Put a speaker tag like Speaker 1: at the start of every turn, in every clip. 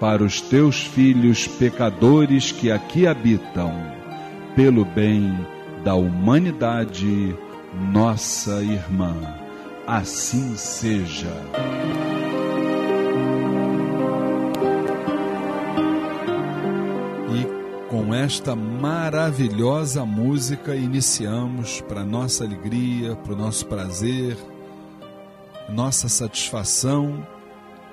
Speaker 1: para os teus filhos pecadores que aqui habitam, pelo bem da humanidade, nossa irmã. Assim seja. E com esta maravilhosa música iniciamos para nossa alegria, para o nosso prazer, nossa satisfação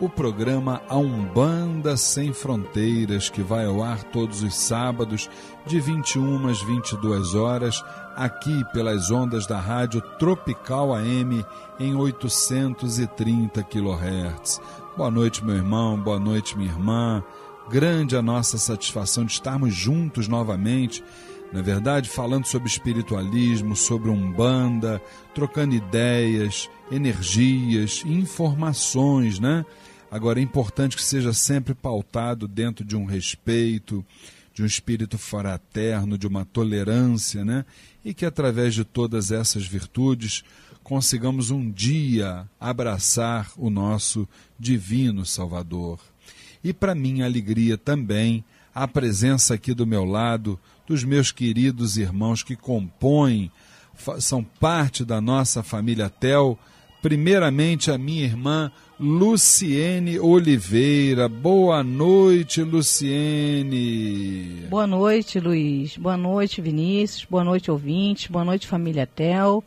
Speaker 1: o programa A Umbanda Sem Fronteiras, que vai ao ar todos os sábados, de 21 às 22 horas, aqui pelas ondas da rádio Tropical AM em 830 kHz. Boa noite, meu irmão, boa noite, minha irmã. Grande a nossa satisfação de estarmos juntos novamente. Na verdade, falando sobre espiritualismo, sobre umbanda, trocando ideias, energias, informações, né? Agora, é importante que seja sempre pautado dentro de um respeito, de um espírito fraterno, de uma tolerância, né? E que através de todas essas virtudes consigamos um dia abraçar o nosso divino Salvador. E para minha alegria também, a presença aqui do meu lado dos meus queridos irmãos que compõem, são parte da nossa família Tel. Primeiramente, a minha irmã Luciene Oliveira. Boa noite, Luciene.
Speaker 2: Boa noite, Luiz. Boa noite, Vinícius. Boa noite, ouvintes. Boa noite, família Tel.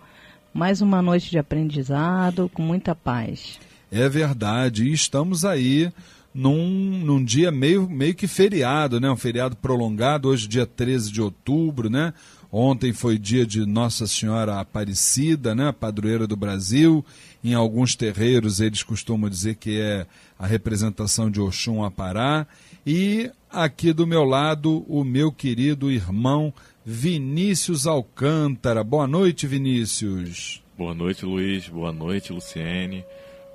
Speaker 2: Mais uma noite de aprendizado com muita paz.
Speaker 1: É verdade. E estamos aí num, num dia meio, meio que feriado, né? Um feriado prolongado, hoje dia 13 de outubro, né? Ontem foi dia de Nossa Senhora Aparecida, né? Padroeira do Brasil. Em alguns terreiros eles costumam dizer que é a representação de Oxum Apará. E aqui do meu lado, o meu querido irmão Vinícius Alcântara. Boa noite, Vinícius.
Speaker 3: Boa noite, Luiz. Boa noite, Luciene.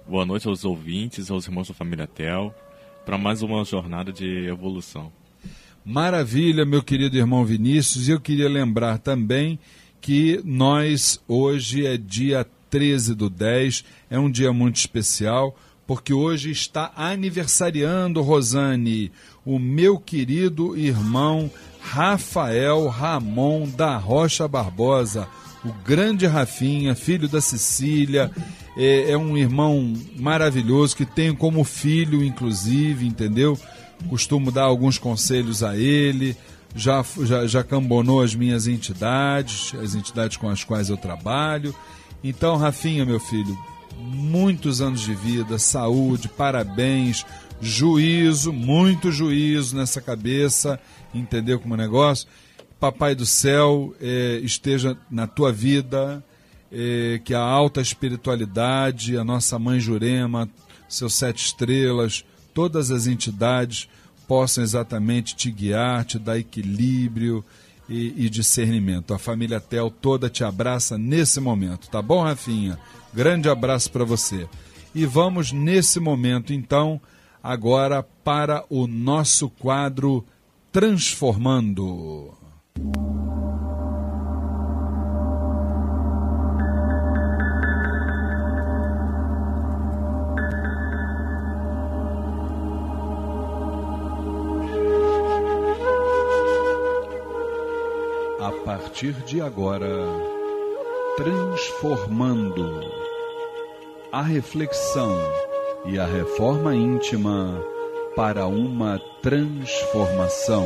Speaker 3: Boa noite aos ouvintes, aos irmãos da família Tel para mais uma jornada de evolução.
Speaker 1: Maravilha, meu querido irmão Vinícius. E eu queria lembrar também que nós, hoje é dia 13 do 10, é um dia muito especial, porque hoje está aniversariando, Rosane, o meu querido irmão Rafael Ramon da Rocha Barbosa, o grande Rafinha, filho da Cecília, é, é um irmão maravilhoso que tenho como filho, inclusive, entendeu? Costumo dar alguns conselhos a ele, já, já, já cambonou as minhas entidades, as entidades com as quais eu trabalho. Então, Rafinha, meu filho, muitos anos de vida, saúde, parabéns, juízo, muito juízo nessa cabeça, entendeu como é negócio? Papai do céu é, esteja na tua vida, é, que a alta espiritualidade, a nossa mãe Jurema, seus sete estrelas, todas as entidades possam exatamente te guiar, te dar equilíbrio e, e discernimento. A família Tel toda te abraça nesse momento, tá bom, Rafinha? Grande abraço para você. E vamos nesse momento, então, agora para o nosso quadro Transformando. Partir de agora, transformando a reflexão e a reforma íntima para uma transformação.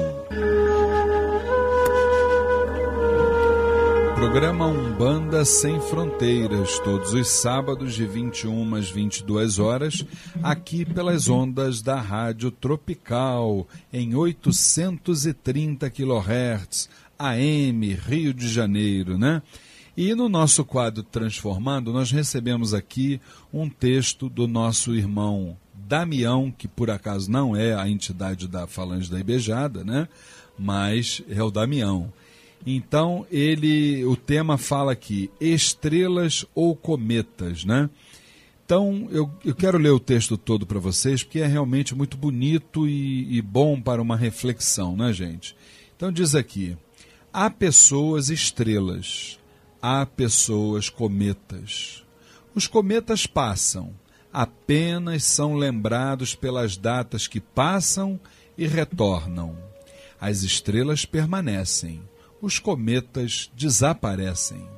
Speaker 1: Programa Umbanda Sem Fronteiras, todos os sábados de 21 às 22 horas, aqui pelas ondas da Rádio Tropical, em 830 kHz AM, Rio de Janeiro, né? E no nosso quadro Transformando, nós recebemos aqui um texto do nosso irmão Damião, que por acaso não é a entidade da Falange da Ibejada, né? Mas é o Damião. Então, ele, o tema fala aqui, estrelas ou cometas, né? Então, eu, eu quero ler o texto todo para vocês, porque é realmente muito bonito e, e bom para uma reflexão, né, gente? Então, diz aqui: Há pessoas estrelas, há pessoas cometas. Os cometas passam, apenas são lembrados pelas datas que passam e retornam. As estrelas permanecem, os cometas desaparecem.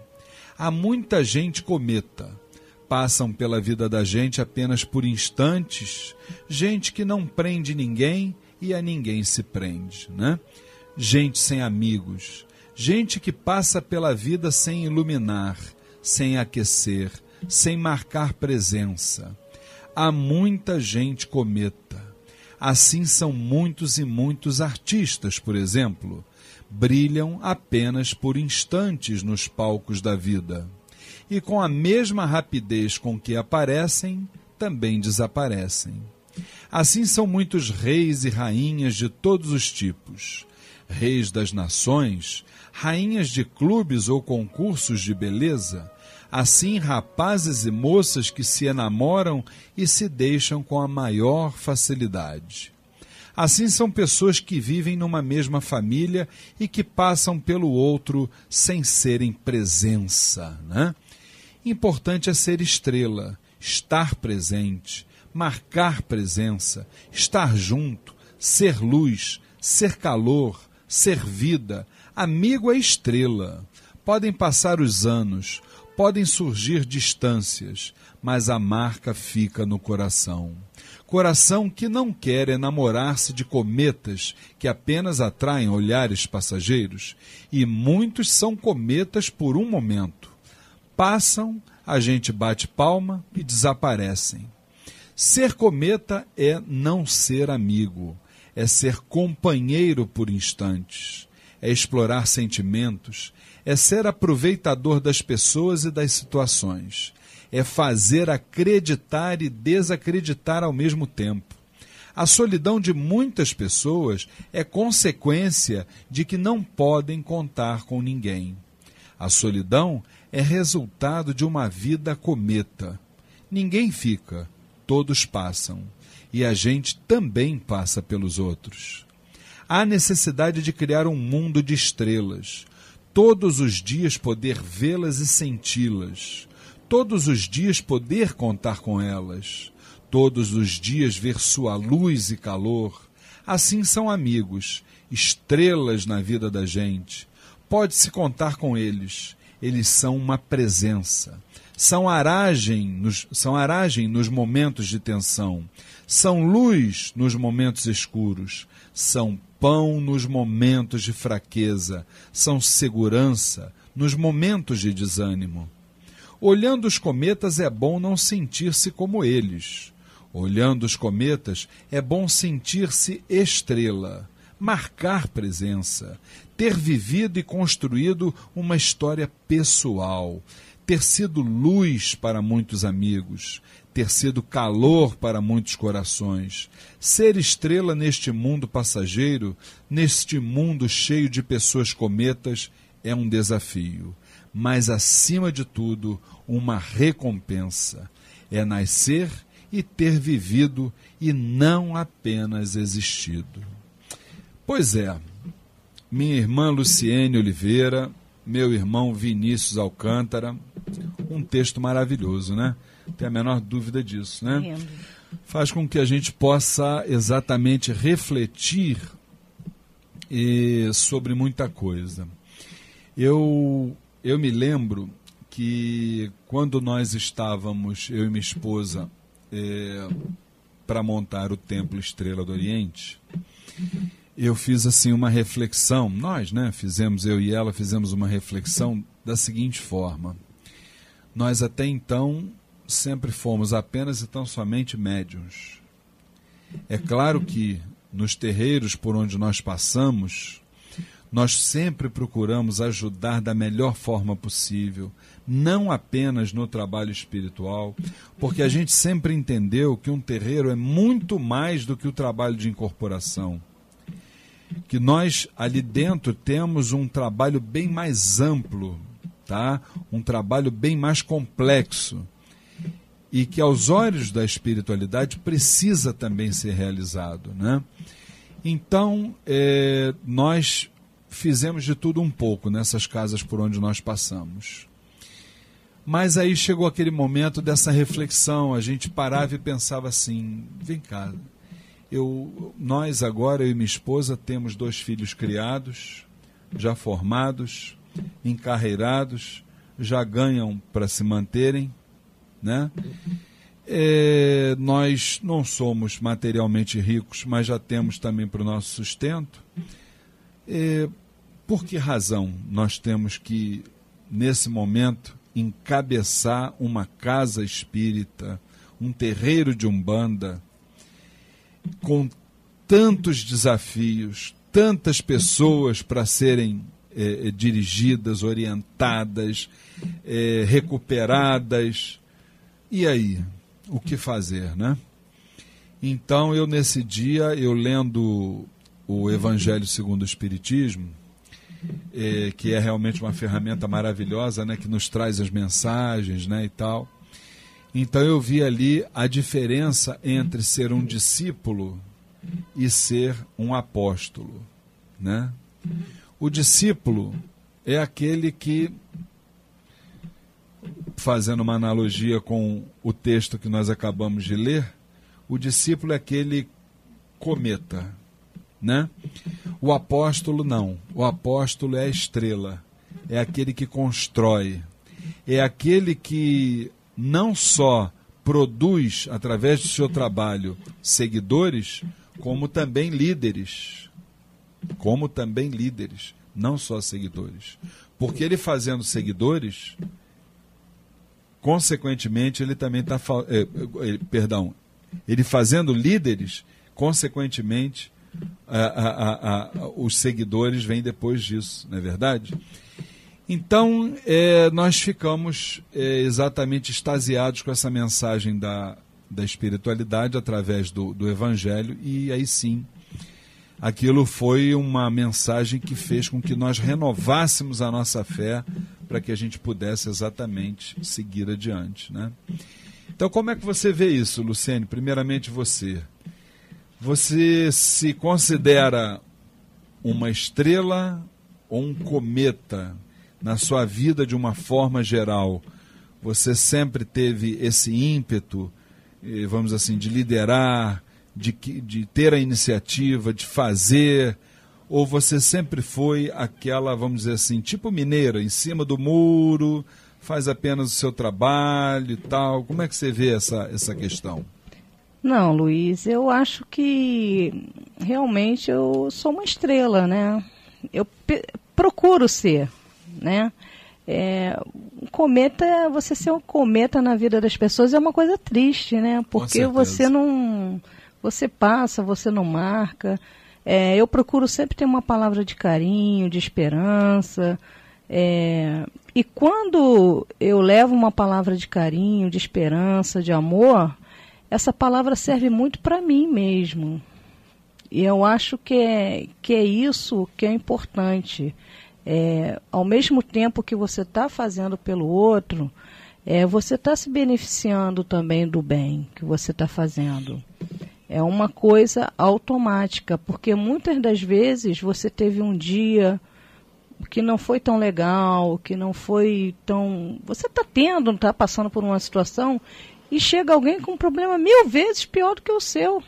Speaker 1: Há muita gente cometa. Passam pela vida da gente apenas por instantes, gente que não prende ninguém e a ninguém se prende, né? Gente sem amigos, gente que passa pela vida sem iluminar, sem aquecer, sem marcar presença. Há muita gente cometa. Assim são muitos e muitos artistas, por exemplo, brilham apenas por instantes nos palcos da vida. E com a mesma rapidez com que aparecem, também desaparecem. Assim são muitos reis e rainhas de todos os tipos reis das nações, rainhas de clubes ou concursos de beleza, assim rapazes e moças que se enamoram e se deixam com a maior facilidade. Assim são pessoas que vivem numa mesma família e que passam pelo outro sem serem presença. Né? Importante é ser estrela, estar presente, marcar presença, estar junto, ser luz, ser calor, ser vida. Amigo é estrela. Podem passar os anos, podem surgir distâncias, mas a marca fica no coração. Coração que não quer enamorar-se de cometas que apenas atraem olhares passageiros, e muitos são cometas por um momento. Passam, a gente bate palma e desaparecem. Ser cometa é não ser amigo, é ser companheiro por instantes, é explorar sentimentos, é ser aproveitador das pessoas e das situações, é fazer acreditar e desacreditar ao mesmo tempo. A solidão de muitas pessoas é consequência de que não podem contar com ninguém. A solidão é resultado de uma vida cometa. Ninguém fica, todos passam, e a gente também passa pelos outros. Há necessidade de criar um mundo de estrelas, todos os dias poder vê-las e senti-las, todos os dias poder contar com elas, todos os dias ver sua luz e calor. Assim são amigos, estrelas na vida da gente. Pode-se contar com eles, eles são uma presença são aragem nos, são aragem nos momentos de tensão, são luz nos momentos escuros, são pão nos momentos de fraqueza, são segurança nos momentos de desânimo. Olhando os cometas é bom não sentir-se como eles. Olhando os cometas é bom sentir-se estrela, marcar presença, ter vivido e construído uma história pessoal, ter sido luz para muitos amigos, ter sido calor para muitos corações. Ser estrela neste mundo passageiro, neste mundo cheio de pessoas cometas, é um desafio, mas acima de tudo, uma recompensa. É nascer e ter vivido e não apenas existido. Pois é, minha irmã Luciene Oliveira, meu irmão Vinícius Alcântara, um texto maravilhoso, né? Tem a menor dúvida disso, né? Lindo. Faz com que a gente possa exatamente refletir e, sobre muita coisa. Eu, eu me lembro que quando nós estávamos, eu e minha esposa, é, para montar o Templo Estrela do Oriente, eu fiz assim uma reflexão, nós, né, fizemos, eu e ela fizemos uma reflexão da seguinte forma. Nós até então sempre fomos apenas e tão somente médiums. É claro que nos terreiros por onde nós passamos, nós sempre procuramos ajudar da melhor forma possível, não apenas no trabalho espiritual, porque a gente sempre entendeu que um terreiro é muito mais do que o trabalho de incorporação. Que nós ali dentro temos um trabalho bem mais amplo tá? um trabalho bem mais complexo e que aos olhos da espiritualidade precisa também ser realizado. Né? Então, é, nós fizemos de tudo um pouco nessas casas por onde nós passamos. Mas aí chegou aquele momento dessa reflexão, a gente parava e pensava assim: vem cá, eu, nós agora, eu e minha esposa, temos dois filhos criados, já formados, encarreirados, já ganham para se manterem, né? É, nós não somos materialmente ricos, mas já temos também para o nosso sustento. É, por que razão nós temos que, nesse momento, encabeçar uma casa espírita, um terreiro de umbanda, com tantos desafios, tantas pessoas para serem é, é, dirigidas, orientadas, é, recuperadas. E aí, o que fazer, né? Então eu nesse dia, eu lendo o Evangelho segundo o Espiritismo, é, que é realmente uma ferramenta maravilhosa, né, que nos traz as mensagens, né, e tal. Então eu vi ali a diferença entre ser um discípulo e ser um apóstolo, né? O discípulo é aquele que fazendo uma analogia com o texto que nós acabamos de ler, o discípulo é aquele cometa, né? O apóstolo não. O apóstolo é a estrela, é aquele que constrói, é aquele que não só produz através do seu trabalho seguidores, como também líderes. Como também líderes, não só seguidores. Porque ele fazendo seguidores, consequentemente, ele também está. Eh, eh, perdão, ele fazendo líderes, consequentemente, a, a, a, os seguidores vêm depois disso, não é verdade? Então, é, nós ficamos é, exatamente extasiados com essa mensagem da, da espiritualidade através do, do Evangelho, e aí sim, aquilo foi uma mensagem que fez com que nós renovássemos a nossa fé para que a gente pudesse exatamente seguir adiante. Né? Então, como é que você vê isso, Luciene? Primeiramente, você. Você se considera uma estrela ou um cometa na sua vida de uma forma geral? Você sempre teve esse ímpeto, eh, vamos assim, de liderar, de, de ter a iniciativa, de fazer? Ou você sempre foi aquela, vamos dizer assim, tipo mineira, em cima do muro, faz apenas o seu trabalho e tal? Como é que você vê essa, essa questão?
Speaker 2: Não, Luiz, eu acho que realmente eu sou uma estrela, né? Eu procuro ser, né? É, um cometa, você ser um cometa na vida das pessoas é uma coisa triste, né? Porque você não, você passa, você não marca. É, eu procuro sempre ter uma palavra de carinho, de esperança. É, e quando eu levo uma palavra de carinho, de esperança, de amor, essa palavra serve muito para mim mesmo. E eu acho que é, que é isso que é importante. É, ao mesmo tempo que você está fazendo pelo outro, é, você está se beneficiando também do bem que você está fazendo. É uma coisa automática, porque muitas das vezes você teve um dia que não foi tão legal, que não foi tão. Você está tendo, está passando por uma situação e chega alguém com um problema mil vezes pior do que o seu.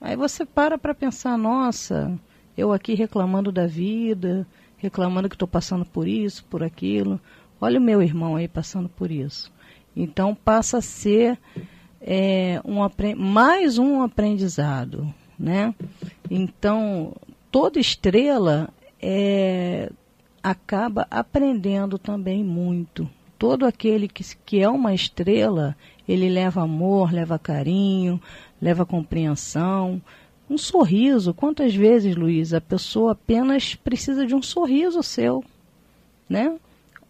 Speaker 2: Aí você para para pensar: nossa, eu aqui reclamando da vida, reclamando que estou passando por isso, por aquilo. Olha o meu irmão aí passando por isso. Então passa a ser é, um, mais um aprendizado, né? Então toda estrela é, acaba aprendendo também muito. Todo aquele que, que é uma estrela, ele leva amor, leva carinho, leva compreensão, um sorriso. Quantas vezes, Luiz, a pessoa apenas precisa de um sorriso seu, né?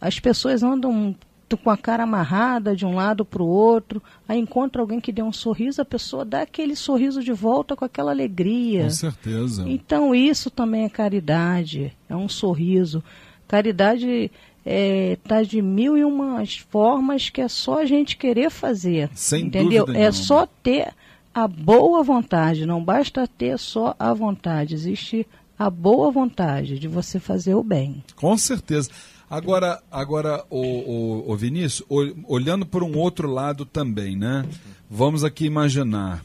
Speaker 2: As pessoas andam com a cara amarrada de um lado para o outro, aí encontra alguém que dê um sorriso, a pessoa dá aquele sorriso de volta com aquela alegria.
Speaker 1: Com certeza.
Speaker 2: Então isso também é caridade, é um sorriso. Caridade está é, tá de mil e umas formas que é só a gente querer fazer.
Speaker 1: Sem
Speaker 2: entendeu?
Speaker 1: Dúvida
Speaker 2: é
Speaker 1: nenhuma.
Speaker 2: só ter a boa vontade, não basta ter só a vontade, existe a boa vontade de você fazer o bem.
Speaker 1: Com certeza. Agora, agora o, o, o Vinícius, olhando por um outro lado também, né? Vamos aqui imaginar.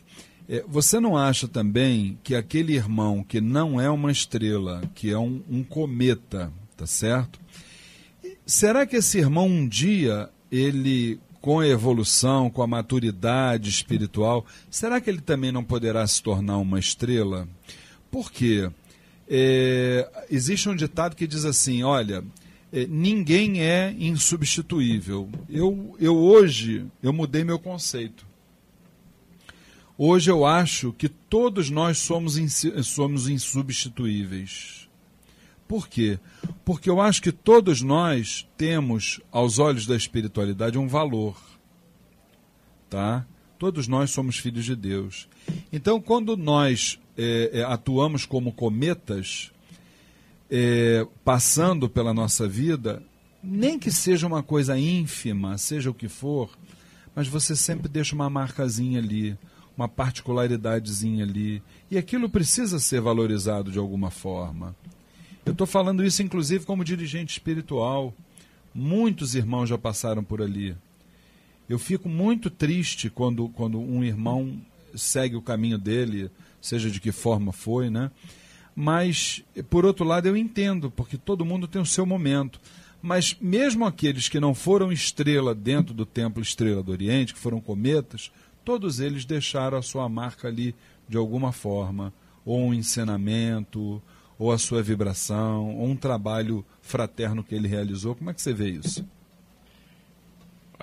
Speaker 1: É, você não acha também que aquele irmão que não é uma estrela, que é um, um cometa, tá certo? Será que esse irmão um dia ele com a evolução, com a maturidade espiritual, será que ele também não poderá se tornar uma estrela? Por quê? É, existe um ditado que diz assim: olha, ninguém é insubstituível. Eu, eu hoje eu mudei meu conceito. Hoje eu acho que todos nós somos, somos insubstituíveis. Por quê? Porque eu acho que todos nós temos, aos olhos da espiritualidade, um valor. Tá? Todos nós somos filhos de Deus. Então, quando nós é, atuamos como cometas, é, passando pela nossa vida, nem que seja uma coisa ínfima, seja o que for, mas você sempre deixa uma marcazinha ali, uma particularidadezinha ali. E aquilo precisa ser valorizado de alguma forma. Eu estou falando isso, inclusive, como dirigente espiritual. Muitos irmãos já passaram por ali. Eu fico muito triste quando, quando um irmão segue o caminho dele, seja de que forma foi, né? Mas, por outro lado, eu entendo, porque todo mundo tem o seu momento. Mas mesmo aqueles que não foram estrela dentro do templo Estrela do Oriente, que foram cometas, todos eles deixaram a sua marca ali de alguma forma, ou um ensinamento, ou a sua vibração, ou um trabalho fraterno que ele realizou. Como é que você vê isso?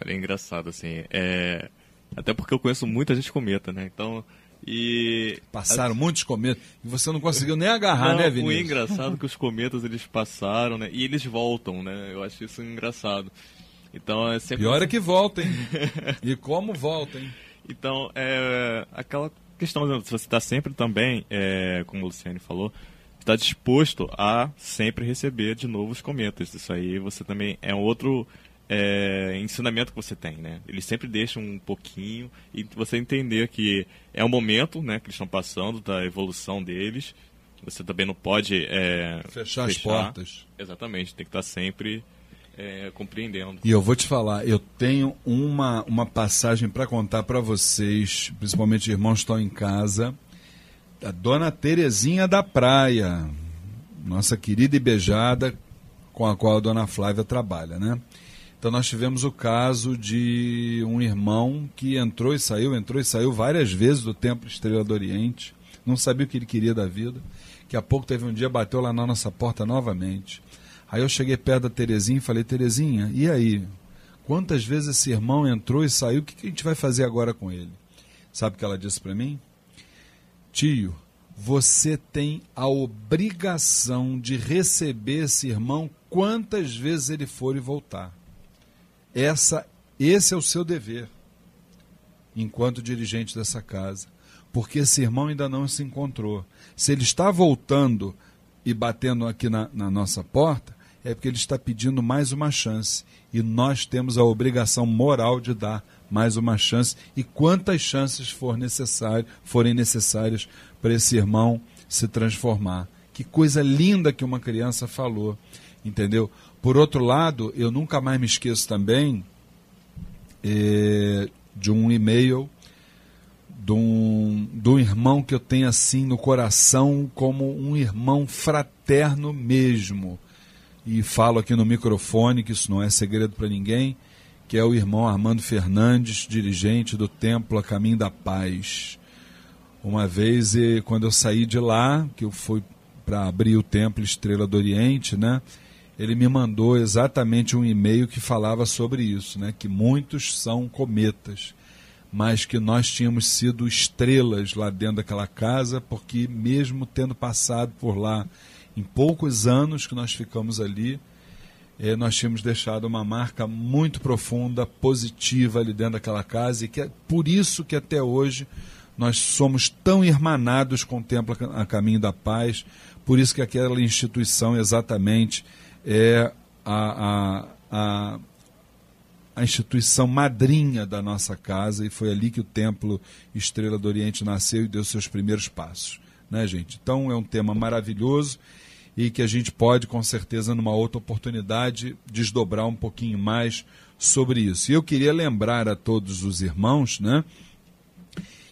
Speaker 3: Olha, é engraçado, assim. É... Até porque eu conheço muita gente cometa, né? Então. E.
Speaker 1: Passaram muitos cometas e você não conseguiu nem agarrar,
Speaker 3: não,
Speaker 1: né, Vinícius?
Speaker 3: Foi engraçado que os cometas eles passaram, né? E eles voltam, né? Eu acho isso engraçado. Então é sempre.
Speaker 1: Pior é que voltem. e como voltem.
Speaker 3: Então, é. Aquela questão, se você está sempre também, é, como o Luciane falou, está disposto a sempre receber de novo os cometas. Isso aí você também é um outro é, ensinamento que você tem, né? Eles sempre deixam um pouquinho e você entender que é o momento, né, que eles estão passando da evolução deles. Você também não pode é,
Speaker 1: fechar, fechar, as portas.
Speaker 3: Exatamente, tem que estar sempre é, compreendendo.
Speaker 1: E eu vou te falar, eu tenho uma, uma passagem para contar para vocês, principalmente irmãos que estão em casa, da Dona Terezinha da Praia, nossa querida e beijada, com a qual a Dona Flávia trabalha, né? Então nós tivemos o caso de um irmão que entrou e saiu, entrou e saiu várias vezes do Templo Estrela do Oriente, não sabia o que ele queria da vida. Daqui a pouco teve um dia, bateu lá na nossa porta novamente. Aí eu cheguei perto da Terezinha e falei, Terezinha, e aí? Quantas vezes esse irmão entrou e saiu? O que a gente vai fazer agora com ele? Sabe o que ela disse para mim? Tio, você tem a obrigação de receber esse irmão quantas vezes ele for e voltar. Essa, esse é o seu dever, enquanto dirigente dessa casa, porque esse irmão ainda não se encontrou. Se ele está voltando e batendo aqui na, na nossa porta, é porque ele está pedindo mais uma chance. E nós temos a obrigação moral de dar mais uma chance. E quantas chances for necessário, forem necessárias para esse irmão se transformar. Que coisa linda que uma criança falou, entendeu? Por outro lado, eu nunca mais me esqueço também é, de um e-mail de um, de um irmão que eu tenho assim no coração como um irmão fraterno mesmo. E falo aqui no microfone, que isso não é segredo para ninguém, que é o irmão Armando Fernandes, dirigente do Templo A Caminho da Paz. Uma vez, quando eu saí de lá, que eu fui para abrir o Templo Estrela do Oriente, né? Ele me mandou exatamente um e-mail que falava sobre isso, né? que muitos são cometas, mas que nós tínhamos sido estrelas lá dentro daquela casa, porque mesmo tendo passado por lá em poucos anos que nós ficamos ali, eh, nós tínhamos deixado uma marca muito profunda, positiva ali dentro daquela casa, e que é por isso que até hoje nós somos tão irmanados com o Templo a Caminho da Paz, por isso que aquela instituição exatamente é a, a, a, a instituição madrinha da nossa casa e foi ali que o Templo Estrela do Oriente nasceu e deu seus primeiros passos. Né, gente? Então é um tema maravilhoso e que a gente pode, com certeza, numa outra oportunidade, desdobrar um pouquinho mais sobre isso. E eu queria lembrar a todos os irmãos, né?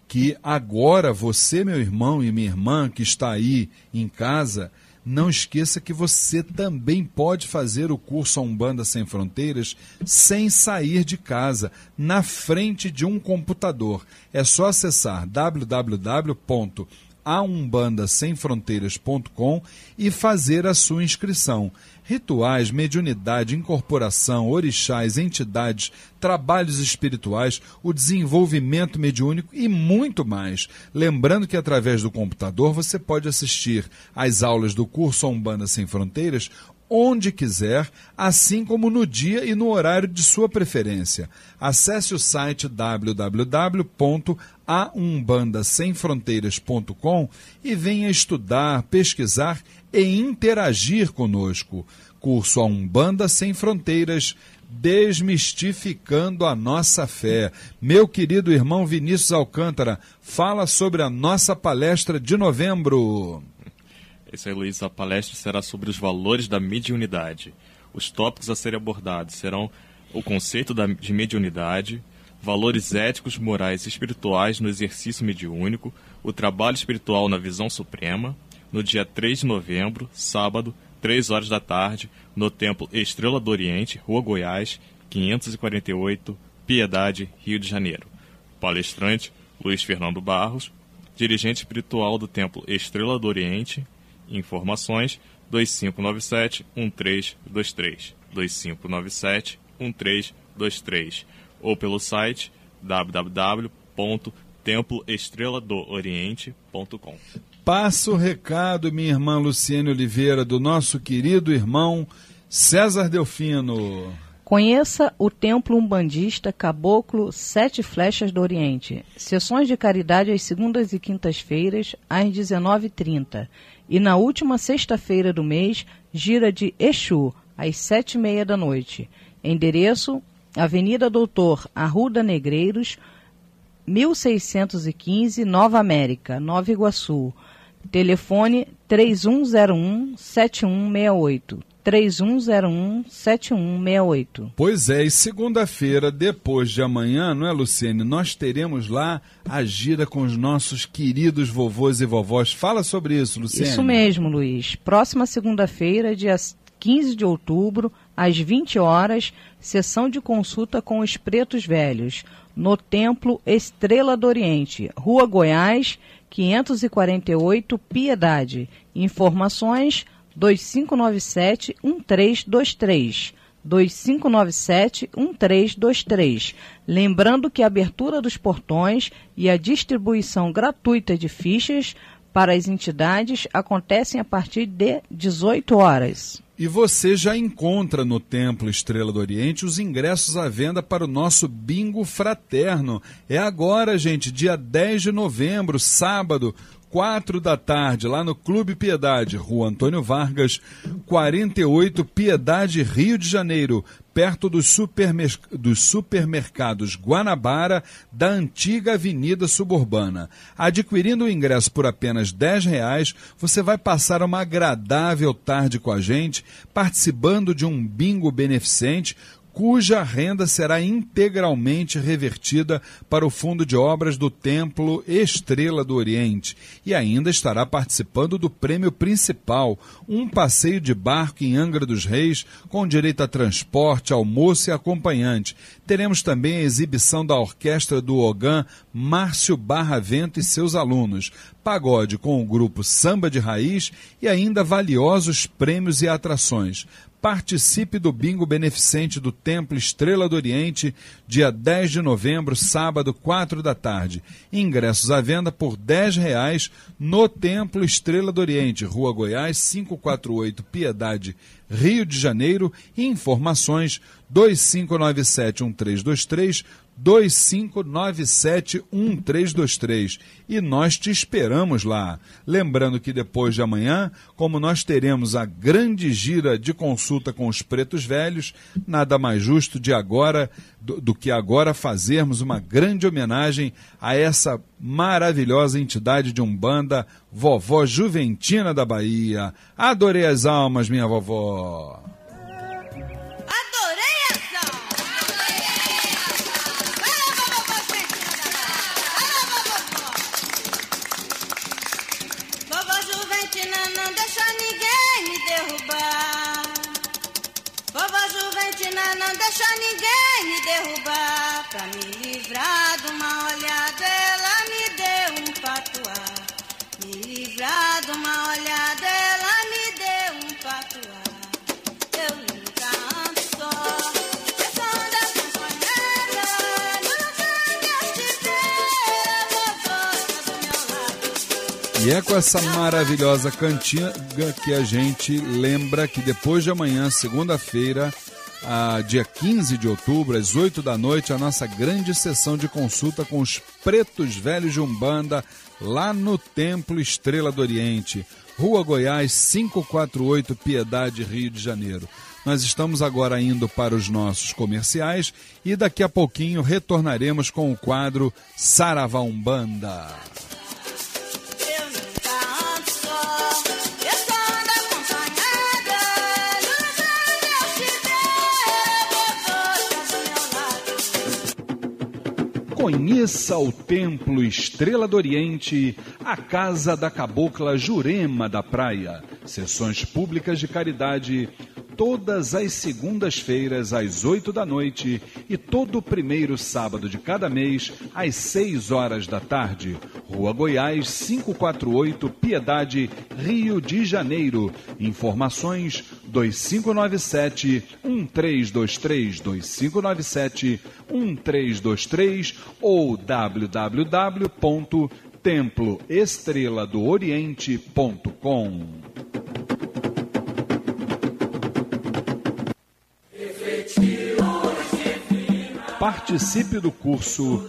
Speaker 1: Que agora você, meu irmão e minha irmã, que está aí em casa, não esqueça que você também pode fazer o curso Umbanda Sem Fronteiras sem sair de casa, na frente de um computador. É só acessar www.aumbandasemfronteiras.com e fazer a sua inscrição rituais, mediunidade, incorporação, orixás, entidades, trabalhos espirituais, o desenvolvimento mediúnico e muito mais. Lembrando que através do computador você pode assistir às aulas do curso Umbanda Sem Fronteiras onde quiser, assim como no dia e no horário de sua preferência. Acesse o site www.aumbandasemfronteiras.com e venha estudar, pesquisar e interagir conosco. Curso A Umbanda Sem Fronteiras, desmistificando a nossa fé. Meu querido irmão Vinícius Alcântara, fala sobre a nossa palestra de novembro.
Speaker 3: Isso aí, Luiz. A palestra será sobre os valores da mediunidade. Os tópicos a serem abordados serão o conceito da, de mediunidade, valores éticos, morais e espirituais no exercício mediúnico, o trabalho espiritual na visão suprema, no dia 3 de novembro, sábado, 3 horas da tarde, no Templo Estrela do Oriente, Rua Goiás, 548, Piedade, Rio de Janeiro. Palestrante, Luiz Fernando Barros, dirigente espiritual do Templo Estrela do Oriente. Informações 2597 1323 2597 1323 ou pelo site www.temploestreladooriente.com.
Speaker 1: Passa o recado, minha irmã Luciene Oliveira, do nosso querido irmão César Delfino.
Speaker 2: Conheça o Templo Umbandista Caboclo Sete Flechas do Oriente. Sessões de caridade às segundas e quintas-feiras, às 19h30. E na última sexta-feira do mês, gira de Exu, às sete e meia da noite. Endereço: Avenida Doutor Arruda Negreiros, 1615, Nova América, Nova Iguaçu. Telefone 3101 7168. 3101-7168.
Speaker 1: Pois é, e segunda-feira, depois de amanhã, não é, Luciene? Nós teremos lá a gira com os nossos queridos vovôs e vovós. Fala sobre isso, Luciene.
Speaker 2: Isso mesmo, Luiz. Próxima segunda-feira, dia 15 de outubro, às 20 horas, sessão de consulta com os pretos velhos, no Templo Estrela do Oriente, Rua Goiás, 548, Piedade. Informações 2597 1323. 2597 1323. Lembrando que a abertura dos portões e a distribuição gratuita de fichas para as entidades acontecem a partir de 18 horas.
Speaker 1: E você já encontra no Templo Estrela do Oriente os ingressos à venda para o nosso bingo fraterno. É agora, gente, dia 10 de novembro, sábado, quatro da tarde, lá no Clube Piedade, Rua Antônio Vargas, 48, Piedade, Rio de Janeiro, perto dos, dos supermercados Guanabara, da antiga Avenida Suburbana. Adquirindo o ingresso por apenas R$ reais, você vai passar uma agradável tarde com a gente, participando de um bingo beneficente cuja renda será integralmente revertida para o Fundo de Obras do Templo Estrela do Oriente e ainda estará participando do prêmio principal, um passeio de barco em Angra dos Reis com direito a transporte, almoço e acompanhante. Teremos também a exibição da orquestra do Ogan Márcio Barravento e seus alunos, pagode com o grupo Samba de Raiz e ainda valiosos prêmios e atrações. Participe do bingo beneficente do Templo Estrela do Oriente, dia 10 de novembro, sábado, 4 da tarde. Ingressos à venda por R$ reais no Templo Estrela do Oriente, Rua Goiás, 548, Piedade, Rio de Janeiro. Informações 2597 1323 25971323 e nós te esperamos lá. Lembrando que depois de amanhã, como nós teremos a grande gira de consulta com os pretos velhos, nada mais justo de agora do, do que agora fazermos uma grande homenagem a essa maravilhosa entidade de Umbanda, vovó Juventina da Bahia. Adorei as almas, minha vovó.
Speaker 4: Não deixa ninguém me derrubar. Pra me livrar de uma olhada, ela me deu um patuá. Me livrar de uma olhada, ela me deu um patuá. Eu nunca ando só.
Speaker 1: E é com essa maravilhosa cantiga que a gente lembra que depois de amanhã, segunda-feira, a dia 15 de outubro, às 8 da noite, a nossa grande sessão de consulta com os pretos velhos de Umbanda, lá no Templo Estrela do Oriente, Rua Goiás, 548, Piedade, Rio de Janeiro. Nós estamos agora indo para os nossos comerciais e daqui a pouquinho retornaremos com o quadro Saravá Umbanda. Conheça o Templo Estrela do Oriente, a Casa da Cabocla Jurema da Praia. Sessões públicas de caridade todas as segundas-feiras às oito da noite e todo primeiro sábado de cada mês às seis horas da tarde. Rua Goiás, 548, Piedade, Rio de Janeiro. Informações 2597 1323 2597 1323 ou www.temploestreladooriente.com. Participe do curso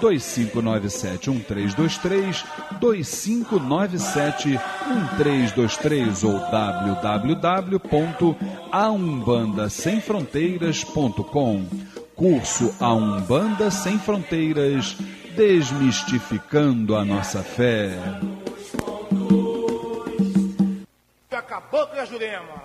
Speaker 1: 2597-1323, 2597-1323 ou www.aumbandasemfronteiras.com. Curso A Umbanda Sem Fronteiras, desmistificando a nossa fé.
Speaker 5: Acabou com a Jurema.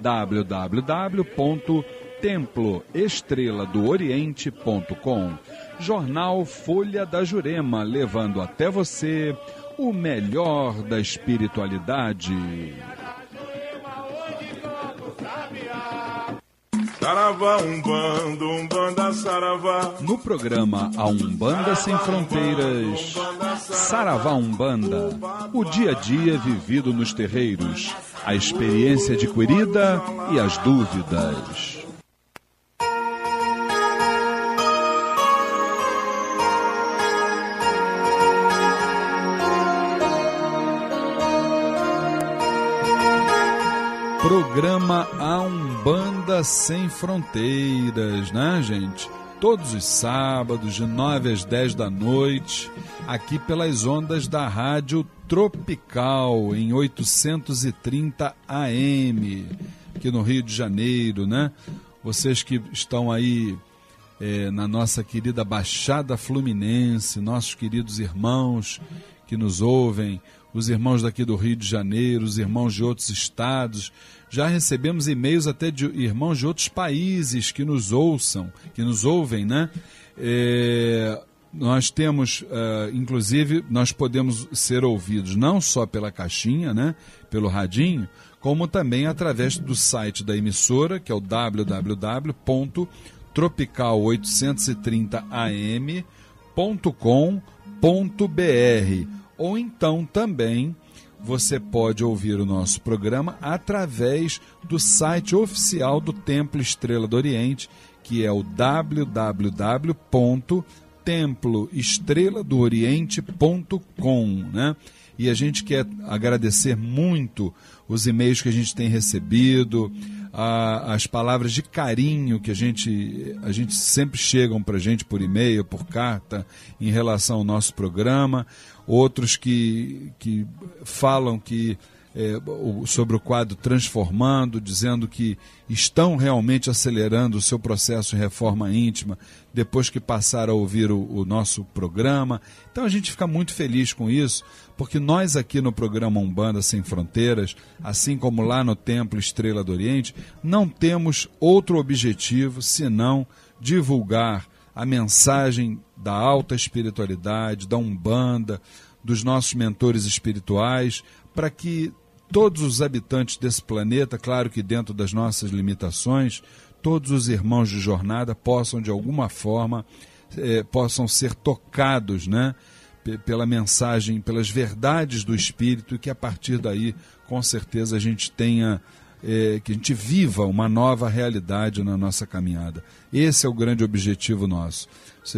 Speaker 1: www.temploestreladooriente.com. Jornal Folha da Jurema, levando até você o melhor da espiritualidade.
Speaker 5: Saravá, Umbanda, Umbanda, Saravá.
Speaker 1: No programa A Umbanda Sem Fronteiras, Saravá Umbanda, o dia a dia vivido nos terreiros, a experiência adquirida e as dúvidas. Programa A Umbanda Sem Fronteiras, né, gente? Todos os sábados, de 9 às 10 da noite, aqui pelas ondas da Rádio Tropical, em 830 AM, aqui no Rio de Janeiro, né? Vocês que estão aí é, na nossa querida Baixada Fluminense, nossos queridos irmãos que nos ouvem, os irmãos daqui do Rio de Janeiro, os irmãos de outros estados. Já recebemos e-mails até de irmãos de outros países que nos ouçam, que nos ouvem, né? É, nós temos, uh, inclusive, nós podemos ser ouvidos não só pela caixinha, né? Pelo radinho, como também através do site da emissora, que é o www.tropical830am.com.br ou então também você pode ouvir o nosso programa através do site oficial do Templo Estrela do Oriente, que é o www.temploestreladooriente.com, né? E a gente quer agradecer muito os e-mails que a gente tem recebido, a, as palavras de carinho que a gente, a gente sempre chegam para a gente por e-mail, por carta, em relação ao nosso programa outros que, que falam que é, sobre o quadro Transformando, dizendo que estão realmente acelerando o seu processo de reforma íntima depois que passaram a ouvir o, o, nosso programa. Então a gente fica muito feliz com isso, porque nós aqui no programa Umbanda Sem Fronteiras, assim como lá no Templo Estrela do Oriente, não temos outro objetivo senão divulgar a mensagem da alta espiritualidade, da Umbanda, dos nossos mentores espirituais, para que todos os habitantes desse planeta, claro que dentro das nossas limitações, todos os irmãos de jornada possam de alguma forma eh, possam ser tocados, né? Pela mensagem, pelas verdades do Espírito e que a partir daí, com certeza, a gente tenha é, que a gente viva uma nova realidade na nossa caminhada. Esse é o grande objetivo nosso.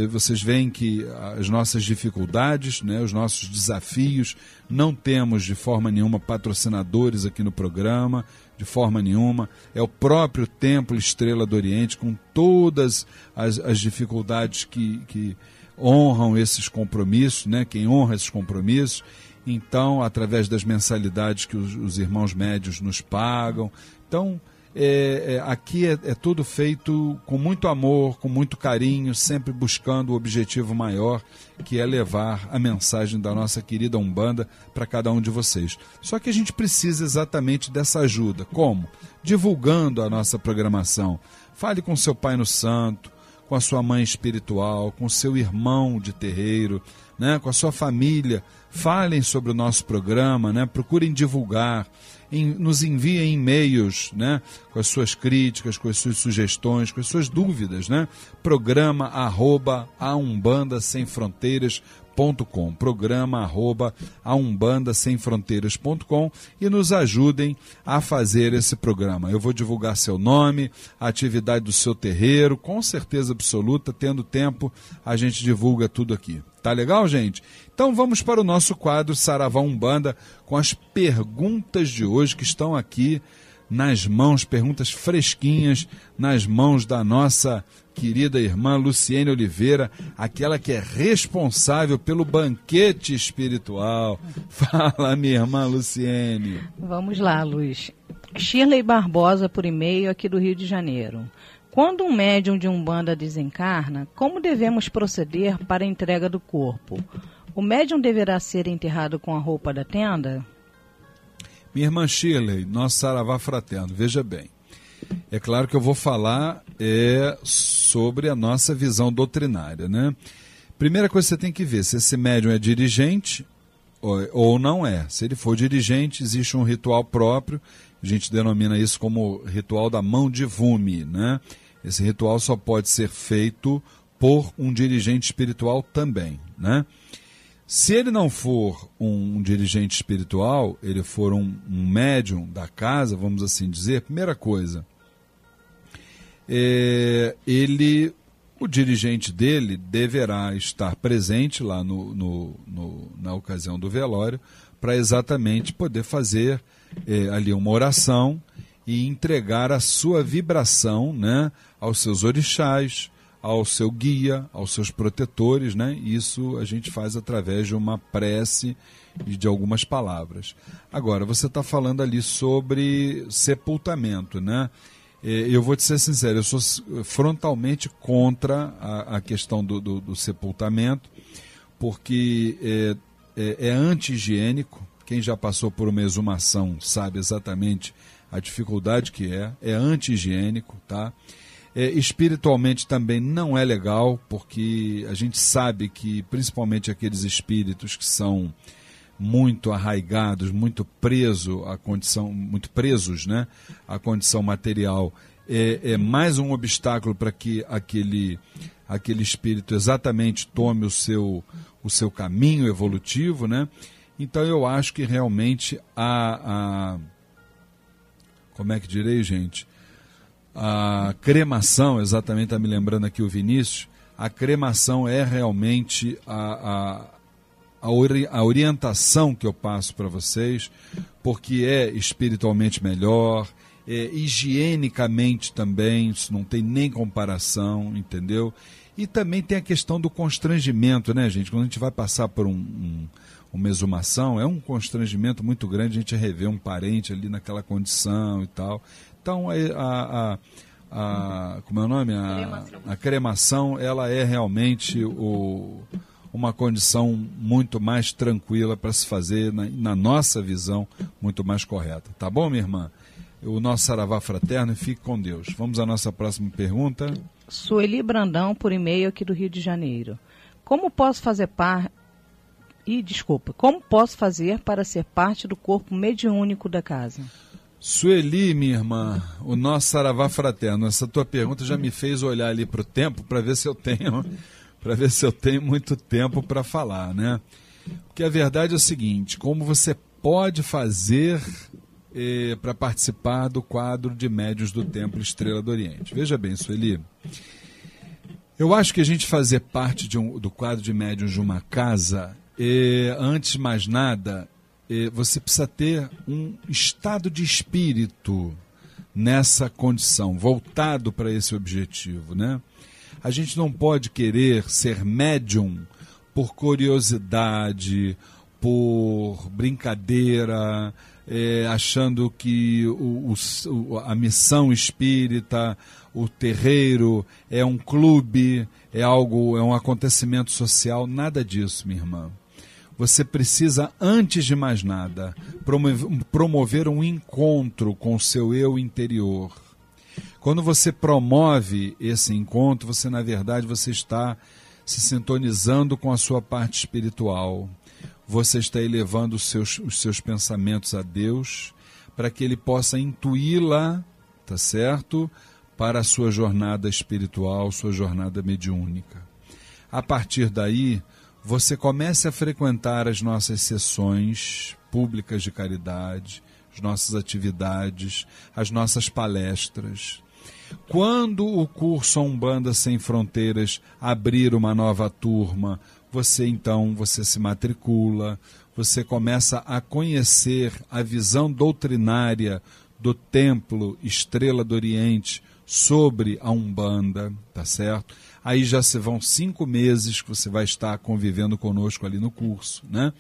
Speaker 1: Vocês veem que as nossas dificuldades, né, os nossos desafios, não temos de forma nenhuma patrocinadores aqui no programa, de forma nenhuma. É o próprio Templo Estrela do Oriente, com todas as, as dificuldades que, que honram esses compromissos, né, quem honra esses compromissos então, através das mensalidades que os, os irmãos médios nos pagam. Então, é, é, aqui é, é, tudo feito com muito amor, com muito carinho, sempre buscando o objetivo maior, que é levar a mensagem da nossa querida Umbanda para cada um de vocês. Só que a gente precisa exatamente dessa ajuda. Como? Divulgando a nossa programação. Fale com seu pai no santo, com a sua mãe espiritual, com seu irmão de terreiro, né, com a sua família falem sobre o nosso programa, né? procurem divulgar, em, nos enviem e-mails né? com as suas críticas, com as suas sugestões, com as suas dúvidas. Né? Programa arroba a Umbanda Sem Fronteiras com programa arroba aumbandasemfronteiras.com e nos ajudem a fazer esse programa. Eu vou divulgar seu nome, a atividade do seu terreiro, com certeza absoluta, tendo tempo, a gente divulga tudo aqui. Tá legal, gente? Então vamos para o nosso quadro Saravá Umbanda com as perguntas de hoje que estão aqui nas mãos, perguntas fresquinhas nas mãos da nossa querida irmã Luciene Oliveira, aquela que é responsável pelo banquete espiritual. Fala, minha irmã Luciene.
Speaker 2: Vamos lá, Luiz. Shirley Barbosa por e-mail aqui do Rio de Janeiro. Quando um médium de Umbanda desencarna, como devemos proceder para a entrega do corpo? O médium deverá ser enterrado com a roupa da tenda?
Speaker 1: Minha irmã Shirley, nosso saravá fraterno, veja bem. É claro que eu vou falar é, sobre a nossa visão doutrinária, né? Primeira coisa que você tem que ver se esse médium é dirigente ou, ou não é. Se ele for dirigente, existe um ritual próprio, a gente denomina isso como ritual da mão de vume, né? Esse ritual só pode ser feito por um dirigente espiritual também, né? Se ele não for um dirigente espiritual, ele for um, um médium da casa, vamos assim dizer, primeira coisa, é, ele, o dirigente dele deverá estar presente lá no, no, no na ocasião do velório para exatamente poder fazer é, ali uma oração e entregar a sua vibração né, aos seus orixás, ao seu guia, aos seus protetores, né? Isso a gente faz através de uma prece e de algumas palavras. Agora, você está falando ali sobre sepultamento, né? Eu vou te ser sincero, eu sou frontalmente contra a, a questão do, do, do, sepultamento, porque é, é, é anti-higiênico. Quem já passou por uma exumação sabe exatamente a dificuldade que é. É anti-higiênico, tá? É, espiritualmente também não é legal, porque a gente sabe que, principalmente aqueles espíritos que são muito arraigados, muito preso à condição, muito presos, né, à condição material, é, é mais um obstáculo para que aquele aquele espírito exatamente tome o seu o seu caminho evolutivo, né? Então eu acho que realmente a, a como é que direi, gente? A cremação, exatamente está me lembrando aqui o Vinícius, a cremação é realmente a, a, a, ori a orientação que eu passo para vocês, porque é espiritualmente melhor, é higienicamente também, isso não tem nem comparação, entendeu? E também tem a questão do constrangimento, né, gente? Quando a gente vai passar por um, um, uma exumação, é um constrangimento muito grande a gente rever um parente ali naquela condição e tal. Então, é, a, a, a, como é o nome? A, a cremação, ela é realmente o, uma condição muito mais tranquila para se fazer, na, na, nossa visão, muito mais correta. Tá bom, minha irmã? O nosso saravá fraterno e fique com Deus. Vamos à nossa próxima pergunta.
Speaker 2: Sueli Brandão, por e-mail aqui do Rio de Janeiro. Como posso fazer parte. E desculpa, como posso fazer para ser parte do corpo mediúnico da casa?
Speaker 1: Sueli, minha irmã, o nosso saravá fraterno, essa tua pergunta já me fez olhar ali para o tempo para ver se eu tenho para ver se eu tenho muito tempo para falar, né? Porque a verdade é o seguinte: como você pode fazer eh, para participar do quadro de médios do Templo Estrela do Oriente? Veja bem, Sueli. Eu acho que a gente fazer parte um, do quadro de médios de uma casa, eh, antes de mais nada, você precisa ter um estado de espírito nessa condição, voltado para esse objetivo, né? A gente não pode querer ser médium por curiosidade, por brincadeira, é, achando que o, o, a missão espírita, o terreiro é um clube, é algo, é um acontecimento social, nada disso, minha irmã. Você precisa, antes de mais nada, promover um encontro com o seu eu interior. Quando você promove esse encontro, você na verdade você está se sintonizando com a sua parte espiritual. Você está elevando os seus, os seus pensamentos a Deus para que Ele possa intuí-la, tá certo? Para a sua jornada espiritual, sua jornada mediúnica. A partir daí, você comece a frequentar as nossas sessões públicas de caridade, as nossas atividades, as nossas palestras. Quando o curso Umbanda Sem Fronteiras abrir uma nova turma, você então você se matricula, você começa a conhecer a visão doutrinária do templo Estrela do Oriente sobre a Umbanda, tá certo? Aí já se vão cinco meses que você vai estar convivendo conosco ali no curso, né?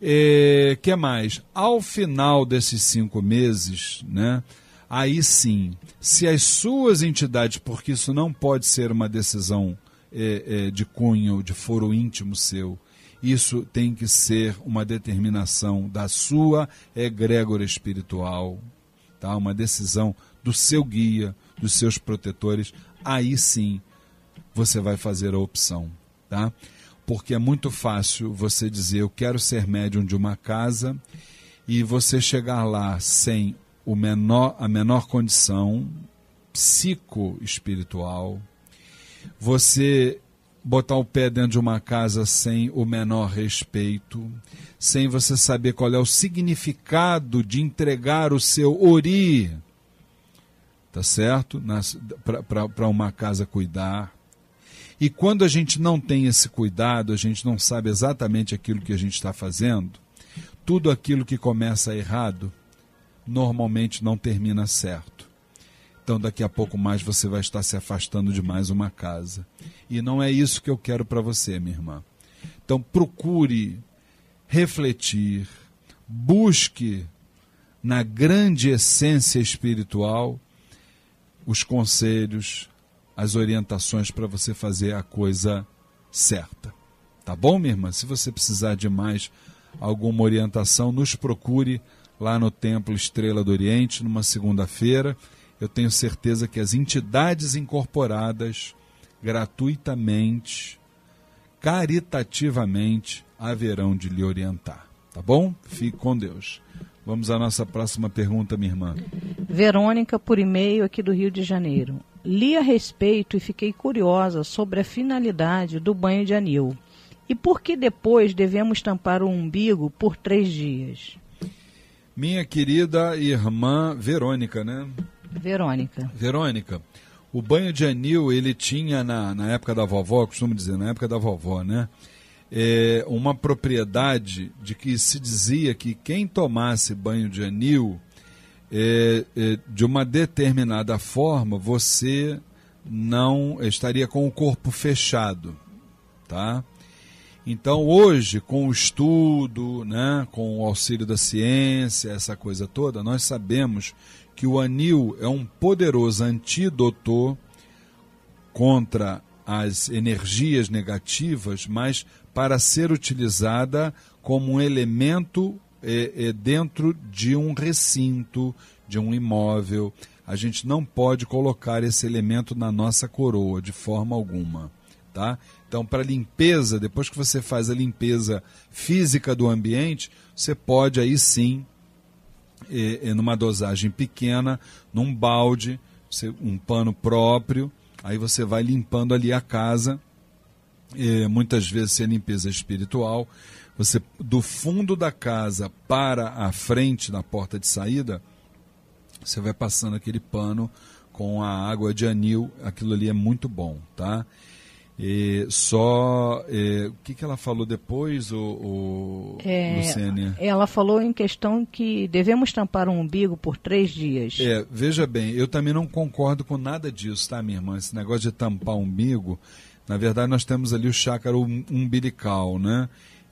Speaker 1: É, que mais? Ao final desses cinco meses, né? Aí sim, se as suas entidades, porque isso não pode ser uma decisão é, é, de cunho, de foro íntimo seu, isso tem que ser uma determinação da sua egrégora espiritual, tá? uma decisão do seu guia, dos seus protetores. Aí sim você vai fazer a opção, tá? Porque é muito fácil você dizer eu quero ser médium de uma casa e você chegar lá sem o menor, a menor condição psico-espiritual, você botar o pé dentro de uma casa sem o menor respeito, sem você saber qual é o significado de entregar o seu ori, tá certo? Para uma casa cuidar, e quando a gente não tem esse cuidado, a gente não sabe exatamente aquilo que a gente está fazendo, tudo aquilo que começa errado, normalmente não termina certo. Então, daqui a pouco mais você vai estar se afastando de mais uma casa. E não é isso que eu quero para você, minha irmã. Então, procure refletir, busque na grande essência espiritual os conselhos, as orientações para você fazer a coisa certa. Tá bom, minha irmã? Se você precisar de mais alguma orientação, nos procure lá no Templo Estrela do Oriente, numa segunda-feira. Eu tenho certeza que as entidades incorporadas, gratuitamente, caritativamente, haverão de lhe orientar. Tá bom? Fique com Deus. Vamos à nossa próxima pergunta, minha irmã.
Speaker 2: Verônica, por e-mail aqui do Rio de Janeiro. Li a respeito e fiquei curiosa sobre a finalidade do banho de anil. E por que depois devemos tampar o umbigo por três dias?
Speaker 1: Minha querida irmã Verônica, né?
Speaker 2: Verônica.
Speaker 1: Verônica, o banho de anil, ele tinha na, na época da vovó, costumo dizer, na época da vovó, né? É, uma propriedade de que se dizia que quem tomasse banho de anil é, é, de uma determinada forma, você não estaria com o corpo fechado, tá? Então hoje, com o estudo, né, com o auxílio da ciência, essa coisa toda, nós sabemos que o anil é um poderoso antídoto contra as energias negativas, mas para ser utilizada como um elemento é, é, dentro de um recinto, de um imóvel. A gente não pode colocar esse elemento na nossa coroa de forma alguma. Tá? Então, para limpeza, depois que você faz a limpeza física do ambiente, você pode aí sim, é, é, numa dosagem pequena, num balde, um pano próprio, aí você vai limpando ali a casa eh, muitas vezes é limpeza espiritual. Você do fundo da casa para a frente na porta de saída, você vai passando aquele pano com a água de anil, aquilo ali é muito bom, tá? E só é, o que, que ela falou depois, o, o
Speaker 2: É,
Speaker 1: Lucênia?
Speaker 2: Ela falou em questão que devemos tampar o umbigo por três dias.
Speaker 1: É, veja bem, eu também não concordo com nada disso, tá, minha irmã? Esse negócio de tampar o umbigo, na verdade nós temos ali o chácara um- umbilical, né?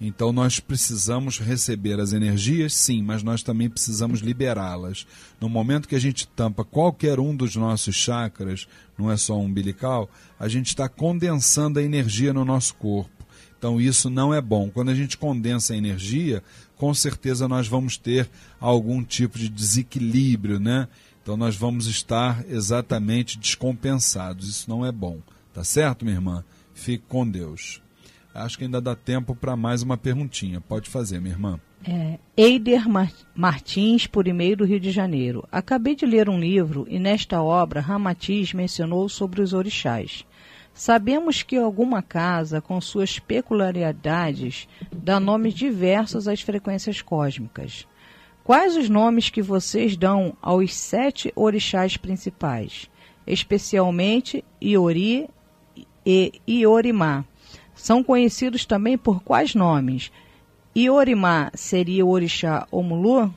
Speaker 1: Então nós precisamos receber as energias, sim, mas nós também precisamos liberá-las. No momento que a gente tampa qualquer um dos nossos chakras, não é só umbilical, a gente está condensando a energia no nosso corpo. Então isso não é bom. Quando a gente condensa a energia, com certeza nós vamos ter algum tipo de desequilíbrio, né? Então nós vamos estar exatamente descompensados. Isso não é bom. Tá certo, minha irmã? Fique com Deus. Acho que ainda dá tempo para mais uma perguntinha. Pode fazer, minha irmã.
Speaker 2: É, Eider Mar- Martins, por e-mail do Rio de Janeiro. Acabei de ler um livro e nesta obra Ramatiz mencionou sobre os orixás. Sabemos que alguma casa, com suas peculiaridades, dá nomes diversos às frequências cósmicas. Quais os nomes que vocês dão aos sete orixás principais, especialmente Iori e Iorimá? São conhecidos também por quais nomes? Iorimá seria o orixá Omulu?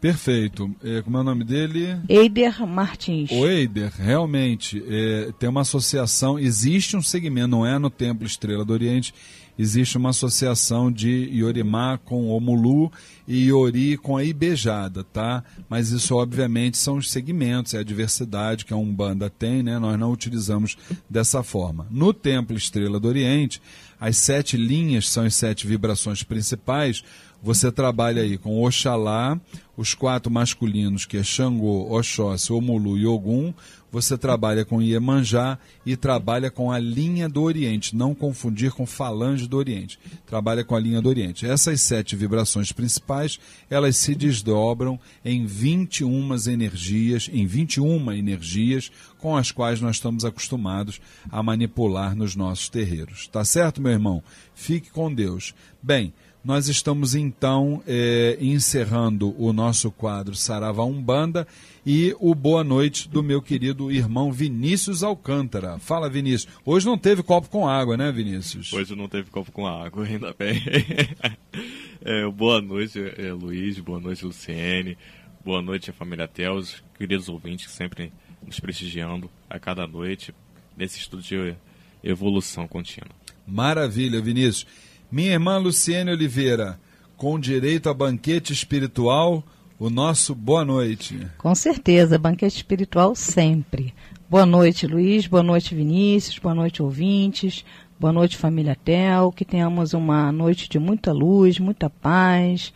Speaker 1: Perfeito. É, como é o nome dele?
Speaker 2: Eider Martins.
Speaker 1: O Eider, realmente, é, tem uma associação, existe um segmento, não é no Templo Estrela do Oriente, existe uma associação de Iorimá com Omulu e Iori com a Ibejada, tá? Mas isso, obviamente, são os segmentos, é a diversidade que a Umbanda tem, né? Nós não utilizamos dessa forma. No Templo Estrela do Oriente, as sete linhas são as sete vibrações principais, você trabalha aí com Oxalá, os quatro masculinos, que é Xangô, Oxóssi, Omulu e Ogum. Você trabalha com Iemanjá e trabalha com a linha do Oriente. Não confundir com falange do Oriente. Trabalha com a linha do Oriente. Essas sete vibrações principais, elas se desdobram em 21 energias, em 21 energias com as quais nós estamos acostumados a manipular nos nossos terreiros. Tá certo, meu irmão? Fique com Deus. Bem, nós estamos então eh, encerrando o nosso quadro Sarava Umbanda e o boa noite do meu querido irmão Vinícius Alcântara. Fala, Vinícius. Hoje não teve copo com água, né, Vinícius?
Speaker 3: Hoje não teve copo com água, ainda bem. É, boa noite, é, Luiz, boa noite, Luciene, boa noite, família Teus, queridos ouvintes que sempre nos prestigiando a cada noite nesse estudo de evolução contínua.
Speaker 1: Maravilha, Vinícius. Minha irmã Luciene Oliveira, com direito a banquete espiritual, o nosso boa noite.
Speaker 2: Com certeza, banquete espiritual sempre. Boa noite, Luiz. Boa noite, Vinícius. Boa noite, ouvintes. Boa noite, família Tel. Que tenhamos uma noite de muita luz, muita paz.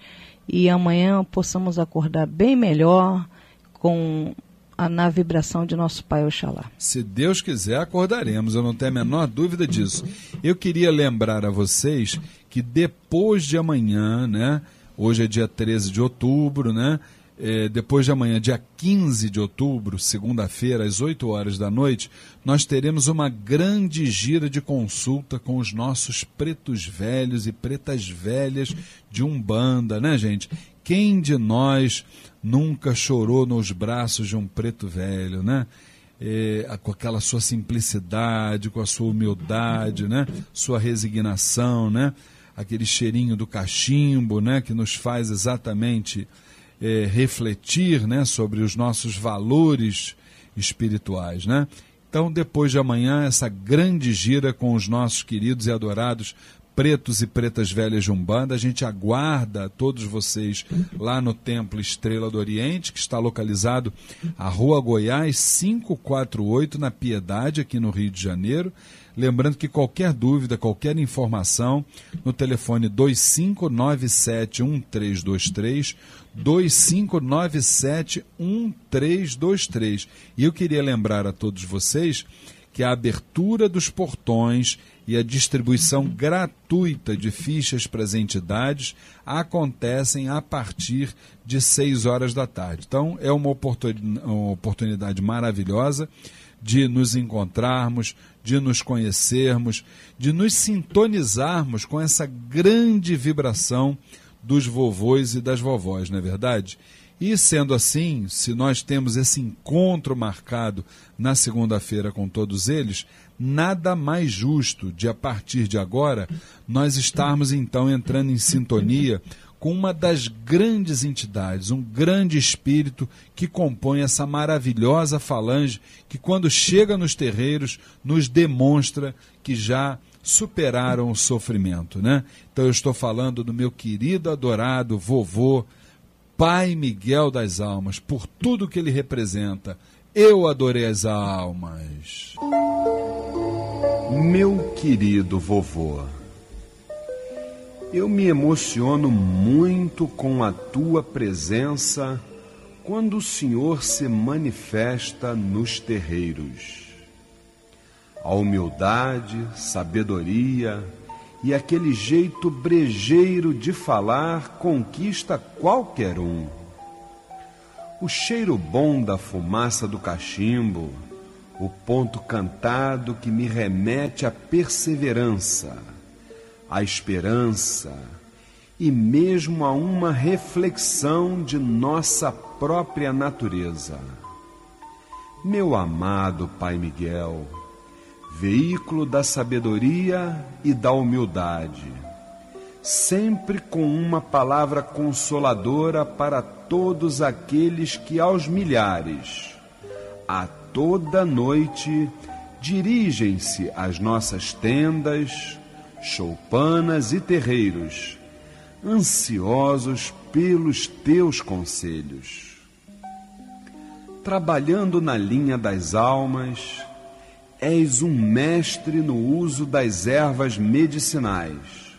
Speaker 2: E amanhã possamos acordar bem melhor com na vibração de nosso Pai Oxalá.
Speaker 1: Se Deus quiser, acordaremos, eu não tenho a menor dúvida disso. Eu queria lembrar a vocês que depois de amanhã, né? Hoje é dia 13 de outubro, né? É, depois de amanhã, dia 15 de outubro, segunda-feira, às 8 horas da noite, nós teremos uma grande gira de consulta com os nossos pretos velhos e pretas velhas de Umbanda, né, gente? Quem de nós nunca chorou nos braços de um preto velho, né? É, com aquela sua simplicidade, com a sua humildade, né? Sua resignação, né? Aquele cheirinho do cachimbo, né? Que nos faz exatamente é, refletir, né? Sobre os nossos valores espirituais, né? Então, depois de amanhã, essa grande gira com os nossos queridos e adorados pretos e pretas velhas de Umbanda. A gente aguarda todos vocês lá no Templo Estrela do Oriente, que está localizado à Rua Goiás 548, na Piedade, aqui no Rio de Janeiro. Lembrando que qualquer dúvida, qualquer informação, no telefone 2597-1323, 2597-1323. E eu queria lembrar a todos vocês que a abertura dos portões e a distribuição gratuita de fichas para as entidades acontecem a partir de 6 horas da tarde. Então, é uma oportunidade maravilhosa de nos encontrarmos,
Speaker 6: de nos conhecermos, de nos sintonizarmos com essa grande vibração dos vovôs e das vovós, não é verdade? E sendo assim, se nós temos esse encontro marcado na segunda-feira com todos eles, nada mais justo de a partir de agora nós estarmos então entrando em sintonia com uma das grandes entidades, um grande espírito que compõe essa maravilhosa falange que, quando chega nos terreiros, nos demonstra que já superaram o sofrimento, né? Então eu estou falando do meu querido, adorado vovô Pai Miguel das Almas, por tudo que ele representa. Eu adorei as almas.
Speaker 1: Meu querido vovô, eu me emociono muito com a tua presença quando o Senhor se manifesta nos terreiros. A humildade, sabedoria, e aquele jeito brejeiro de falar conquista qualquer um. O cheiro bom da fumaça do cachimbo, o ponto cantado que me remete à perseverança, à esperança e mesmo a uma reflexão de nossa própria natureza. Meu amado Pai Miguel, veículo da sabedoria e da humildade, sempre com uma palavra consoladora para todos aqueles que aos milhares, a toda noite, dirigem-se às nossas tendas, choupanas e terreiros, ansiosos pelos teus conselhos. Trabalhando na linha das almas, és um mestre no uso das ervas medicinais,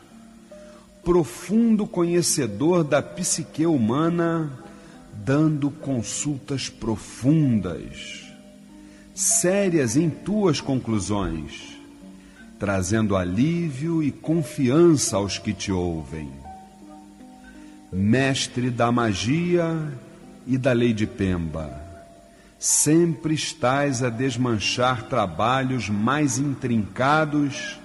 Speaker 1: profundo conhecedor da psique humana, dando consultas profundas, sérias em tuas conclusões, trazendo alívio e confiança aos que te ouvem. Mestre da magia e da lei de Pemba sempre estás a desmanchar trabalhos mais intrincados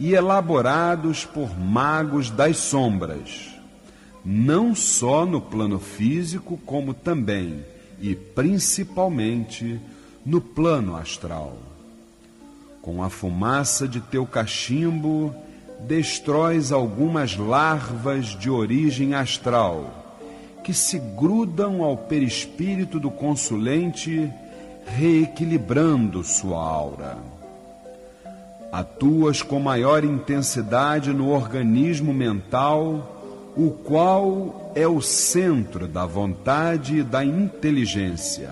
Speaker 1: e elaborados por magos das sombras, não só no plano físico, como também e principalmente no plano astral. Com a fumaça de teu cachimbo, destróis algumas larvas de origem astral que se grudam ao perispírito do consulente, reequilibrando sua aura. Atuas com maior intensidade no organismo mental, o qual é o centro da vontade e da inteligência.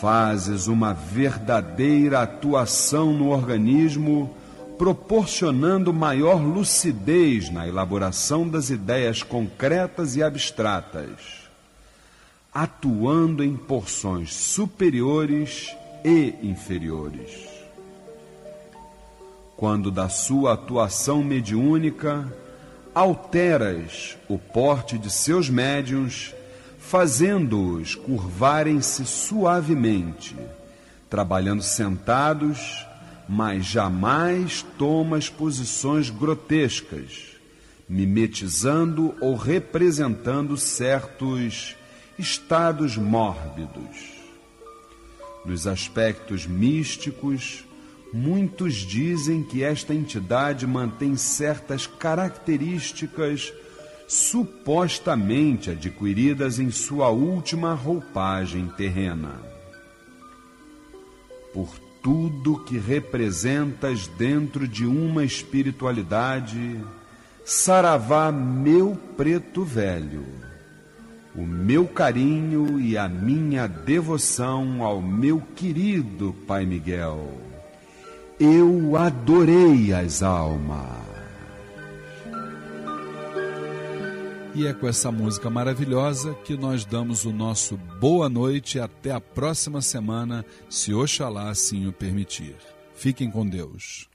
Speaker 1: Fazes uma verdadeira atuação no organismo proporcionando maior lucidez na elaboração das ideias concretas e abstratas, atuando em porções superiores e inferiores. Quando da sua atuação mediúnica alteras o porte de seus médiuns, fazendo-os curvarem-se suavemente, trabalhando sentados mas jamais tomas posições grotescas, mimetizando ou representando certos estados mórbidos. Nos aspectos místicos, muitos dizem que esta entidade mantém certas características supostamente adquiridas em sua última roupagem terrena. Por tudo que representas dentro de uma espiritualidade, Saravá, meu preto velho, o meu carinho e a minha devoção ao meu querido Pai Miguel. Eu adorei as almas.
Speaker 6: E é com essa música maravilhosa que nós damos o nosso boa noite até a próxima semana, se Oxalá assim o permitir. Fiquem com Deus.